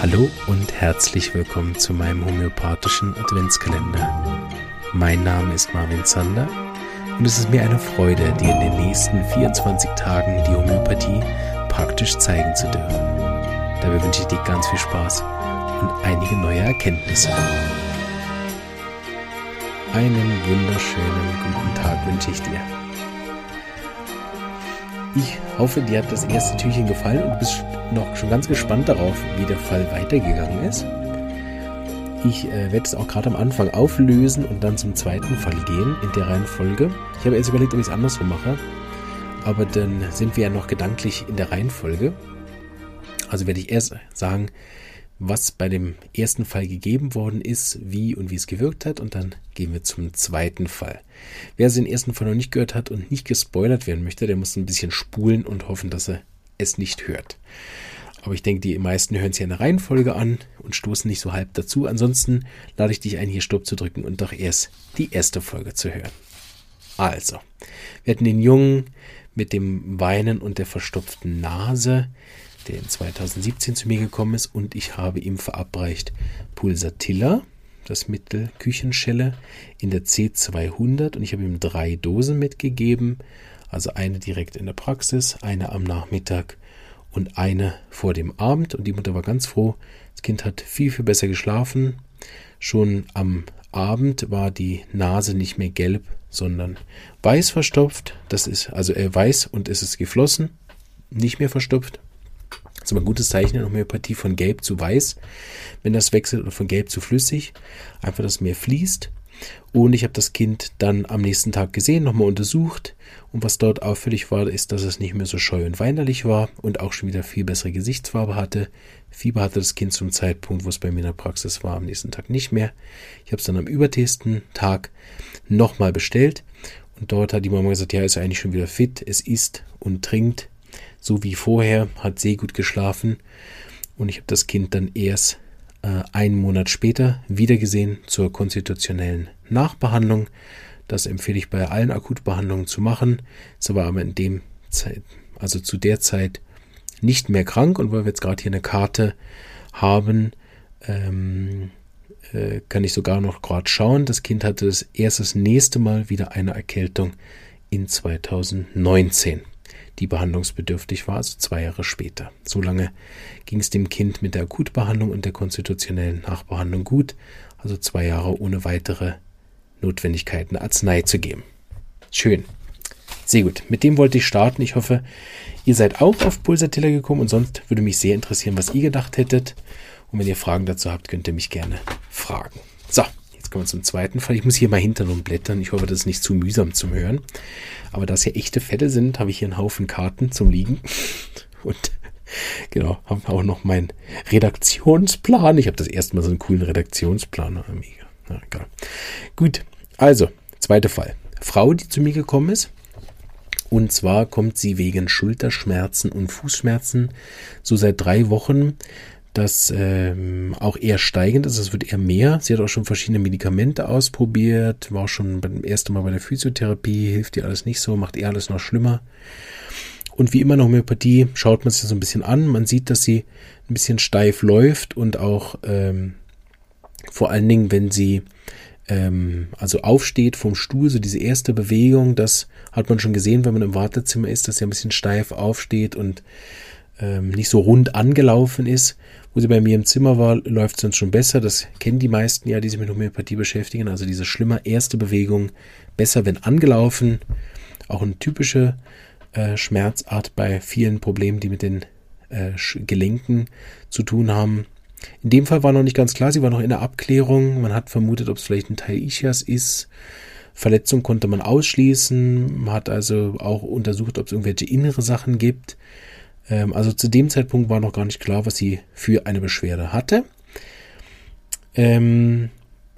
Hallo und herzlich willkommen zu meinem homöopathischen Adventskalender. Mein Name ist Marvin Zander und es ist mir eine Freude, dir in den nächsten 24 Tagen die Homöopathie praktisch zeigen zu dürfen. Dabei wünsche ich dir ganz viel Spaß und einige neue Erkenntnisse. Einen wunderschönen guten Tag wünsche ich dir. Ich hoffe, dir hat das erste Türchen gefallen und du bist noch schon ganz gespannt darauf, wie der Fall weitergegangen ist. Ich äh, werde es auch gerade am Anfang auflösen und dann zum zweiten Fall gehen in der Reihenfolge. Ich habe jetzt überlegt, ob ich es andersrum mache, aber dann sind wir ja noch gedanklich in der Reihenfolge. Also werde ich erst sagen, was bei dem ersten Fall gegeben worden ist, wie und wie es gewirkt hat. Und dann gehen wir zum zweiten Fall. Wer den ersten Fall noch nicht gehört hat und nicht gespoilert werden möchte, der muss ein bisschen spulen und hoffen, dass er es nicht hört. Aber ich denke, die meisten hören es ja in der Reihenfolge an und stoßen nicht so halb dazu. Ansonsten lade ich dich ein, hier Stopp zu drücken und doch erst die erste Folge zu hören. Also, wir hatten den Jungen mit dem Weinen und der verstopften Nase der in 2017 zu mir gekommen ist und ich habe ihm verabreicht Pulsatilla, das Mittel Küchenschelle, in der C200 und ich habe ihm drei Dosen mitgegeben, also eine direkt in der Praxis, eine am Nachmittag und eine vor dem Abend und die Mutter war ganz froh. Das Kind hat viel, viel besser geschlafen. Schon am Abend war die Nase nicht mehr gelb, sondern weiß verstopft. Das ist also äh, weiß und es ist geflossen, nicht mehr verstopft. Das ist aber ein gutes Zeichen in Homöopathie von gelb zu weiß, wenn das wechselt oder von gelb zu flüssig. Einfach, dass mehr fließt. Und ich habe das Kind dann am nächsten Tag gesehen, nochmal untersucht. Und was dort auffällig war, ist, dass es nicht mehr so scheu und weinerlich war und auch schon wieder viel bessere Gesichtsfarbe hatte. Fieber hatte das Kind zum Zeitpunkt, wo es bei mir in der Praxis war, am nächsten Tag nicht mehr. Ich habe es dann am übertesten Tag nochmal bestellt. Und dort hat die Mama gesagt, ja, ist eigentlich schon wieder fit. Es isst und trinkt so wie vorher, hat sehr gut geschlafen und ich habe das Kind dann erst äh, einen Monat später wiedergesehen zur konstitutionellen Nachbehandlung. Das empfehle ich bei allen Akutbehandlungen zu machen. Ist aber aber in dem Zeit, also zu der Zeit nicht mehr krank und weil wir jetzt gerade hier eine Karte haben, ähm, äh, kann ich sogar noch gerade schauen. Das Kind hatte das erste das nächste Mal wieder eine Erkältung in 2019 die behandlungsbedürftig war, also zwei Jahre später. So lange ging es dem Kind mit der Akutbehandlung und der konstitutionellen Nachbehandlung gut, also zwei Jahre ohne weitere Notwendigkeit, eine Arznei zu geben. Schön. Sehr gut. Mit dem wollte ich starten. Ich hoffe, ihr seid auch auf Pulsatilla gekommen und sonst würde mich sehr interessieren, was ihr gedacht hättet. Und wenn ihr Fragen dazu habt, könnt ihr mich gerne fragen. So, kommen wir zum zweiten Fall. Ich muss hier mal hinter und blättern. Ich hoffe, das ist nicht zu mühsam zum Hören. Aber da es hier echte Fälle sind, habe ich hier einen Haufen Karten zum Liegen. Und genau, habe auch noch meinen Redaktionsplan. Ich habe das erste Mal so einen coolen Redaktionsplan. Ah, mega. Na, egal. Gut, also, zweiter Fall. Frau, die zu mir gekommen ist. Und zwar kommt sie wegen Schulterschmerzen und Fußschmerzen so seit drei Wochen das ähm, auch eher steigend ist. Es wird eher mehr. Sie hat auch schon verschiedene Medikamente ausprobiert, war auch schon beim ersten Mal bei der Physiotherapie, hilft ihr alles nicht so, macht eher alles noch schlimmer. Und wie immer in Homöopathie schaut man sich so ein bisschen an. Man sieht, dass sie ein bisschen steif läuft und auch ähm, vor allen Dingen, wenn sie ähm, also aufsteht vom Stuhl, so diese erste Bewegung, das hat man schon gesehen, wenn man im Wartezimmer ist, dass sie ein bisschen steif aufsteht und ähm, nicht so rund angelaufen ist. Wo sie bei mir im Zimmer war, läuft es sonst schon besser. Das kennen die meisten ja, die sich mit Homöopathie beschäftigen. Also diese schlimme erste Bewegung besser, wenn angelaufen. Auch eine typische äh, Schmerzart bei vielen Problemen, die mit den äh, Gelenken zu tun haben. In dem Fall war noch nicht ganz klar, sie war noch in der Abklärung. Man hat vermutet, ob es vielleicht ein Teil Ischias ist. Verletzung konnte man ausschließen. Man hat also auch untersucht, ob es irgendwelche innere Sachen gibt. Ähm, also zu dem Zeitpunkt war noch gar nicht klar, was sie für eine Beschwerde hatte. Ähm,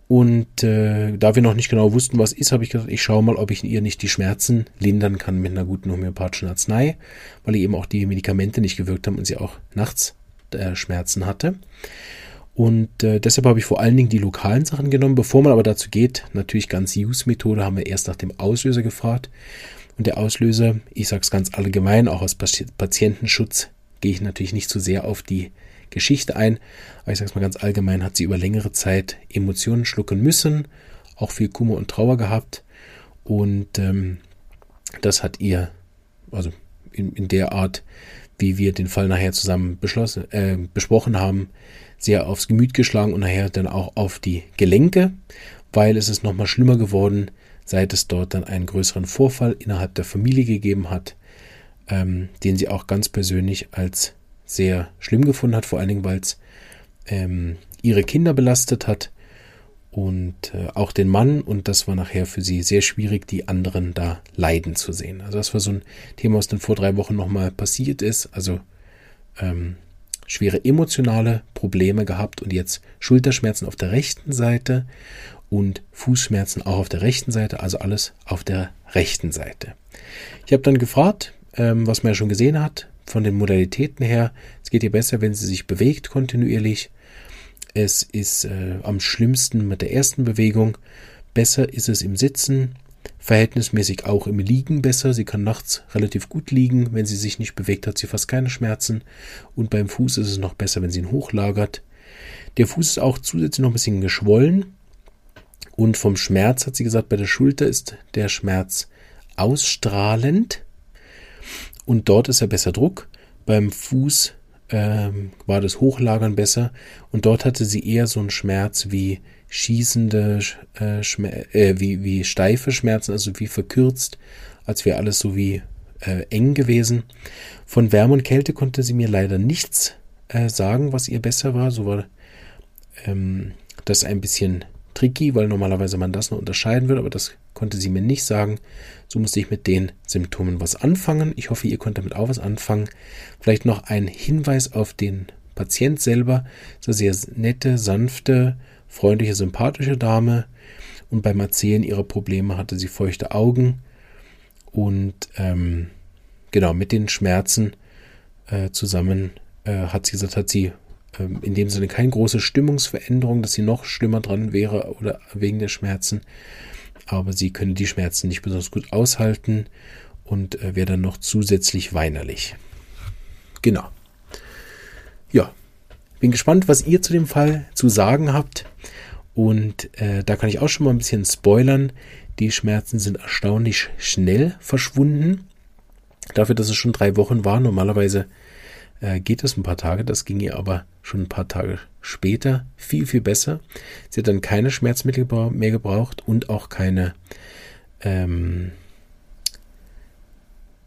und äh, da wir noch nicht genau wussten, was ist, habe ich gesagt, ich schaue mal, ob ich ihr nicht die Schmerzen lindern kann mit einer guten homöopathischen Arznei, weil eben auch die Medikamente nicht gewirkt haben und sie auch nachts äh, Schmerzen hatte. Und äh, deshalb habe ich vor allen Dingen die lokalen Sachen genommen. Bevor man aber dazu geht, natürlich ganz Use-Methode, haben wir erst nach dem Auslöser gefragt. Und der Auslöser, ich sage es ganz allgemein, auch aus Patientenschutz, gehe ich natürlich nicht so sehr auf die Geschichte ein. Aber ich sage es mal ganz allgemein, hat sie über längere Zeit Emotionen schlucken müssen, auch viel Kummer und Trauer gehabt. Und ähm, das hat ihr, also in, in der Art, wie wir den Fall nachher zusammen beschlossen, äh, besprochen haben, sehr aufs Gemüt geschlagen und nachher dann auch auf die Gelenke, weil es ist nochmal schlimmer geworden, seit es dort dann einen größeren Vorfall innerhalb der Familie gegeben hat, ähm, den sie auch ganz persönlich als sehr schlimm gefunden hat, vor allen Dingen, weil es ähm, ihre Kinder belastet hat und äh, auch den Mann. Und das war nachher für sie sehr schwierig, die anderen da leiden zu sehen. Also das war so ein Thema, was dann vor drei Wochen nochmal passiert ist, also ähm, schwere emotionale Probleme gehabt und jetzt Schulterschmerzen auf der rechten Seite und Fußschmerzen auch auf der rechten Seite, also alles auf der rechten Seite. Ich habe dann gefragt, ähm, was man ja schon gesehen hat, von den Modalitäten her. Es geht ihr besser, wenn sie sich bewegt kontinuierlich. Es ist äh, am schlimmsten mit der ersten Bewegung. Besser ist es im Sitzen, verhältnismäßig auch im Liegen besser. Sie kann nachts relativ gut liegen. Wenn sie sich nicht bewegt, hat sie fast keine Schmerzen. Und beim Fuß ist es noch besser, wenn sie ihn hochlagert. Der Fuß ist auch zusätzlich noch ein bisschen geschwollen. Und vom Schmerz hat sie gesagt, bei der Schulter ist der Schmerz ausstrahlend. Und dort ist er besser Druck. Beim Fuß ähm, war das Hochlagern besser und dort hatte sie eher so einen Schmerz wie schießende, äh, äh, wie, wie steife Schmerzen, also wie verkürzt, als wäre alles so wie äh, eng gewesen. Von Wärme und Kälte konnte sie mir leider nichts äh, sagen, was ihr besser war. So war ähm, das ein bisschen tricky, weil normalerweise man das noch unterscheiden würde, aber das konnte sie mir nicht sagen. So musste ich mit den Symptomen was anfangen. Ich hoffe, ihr könnt damit auch was anfangen. Vielleicht noch ein Hinweis auf den Patient selber. Das ist eine sehr nette, sanfte, freundliche, sympathische Dame. Und beim Erzählen ihrer Probleme hatte sie feuchte Augen. Und ähm, genau, mit den Schmerzen äh, zusammen äh, hat sie gesagt, hat sie in dem Sinne keine große Stimmungsveränderung, dass sie noch schlimmer dran wäre oder wegen der Schmerzen aber sie könne die Schmerzen nicht besonders gut aushalten und äh, wäre dann noch zusätzlich weinerlich. Genau. Ja, bin gespannt, was ihr zu dem Fall zu sagen habt. Und äh, da kann ich auch schon mal ein bisschen spoilern. Die Schmerzen sind erstaunlich schnell verschwunden. Dafür, dass es schon drei Wochen war. Normalerweise äh, geht es ein paar Tage. Das ging ihr aber schon ein paar Tage später viel, viel besser. Sie hat dann keine Schmerzmittel mehr gebraucht und auch keine ähm,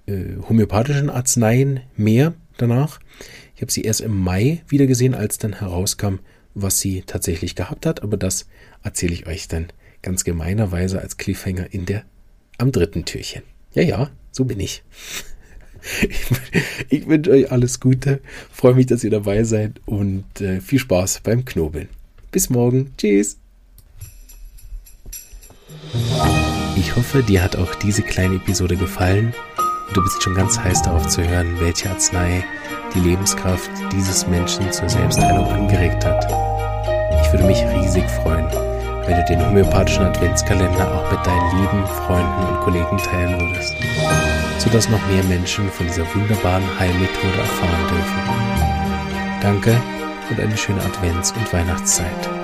äh, homöopathischen Arzneien mehr danach. Ich habe sie erst im Mai wieder gesehen, als dann herauskam, was sie tatsächlich gehabt hat. Aber das erzähle ich euch dann ganz gemeinerweise als Cliffhanger in der am dritten Türchen. Ja, ja, so bin ich. Ich, wünsche euch alles Gute, freue mich, dass ihr dabei seid und äh, viel Spaß beim Knobeln. Bis morgen. Tschüss. Ich hoffe, dir hat auch diese kleine Episode gefallen und du bist schon ganz heiß darauf zu hören, welche Arznei die Lebenskraft dieses Menschen zur Selbstheilung angeregt hat. Ich würde mich riesig freuen, wenn du den homöopathischen Adventskalender auch mit deinen lieben Freunden und Kollegen teilen würdest sodass noch mehr Menschen von dieser wunderbaren Heilmethode erfahren dürfen. Danke und eine schöne Advents- und Weihnachtszeit.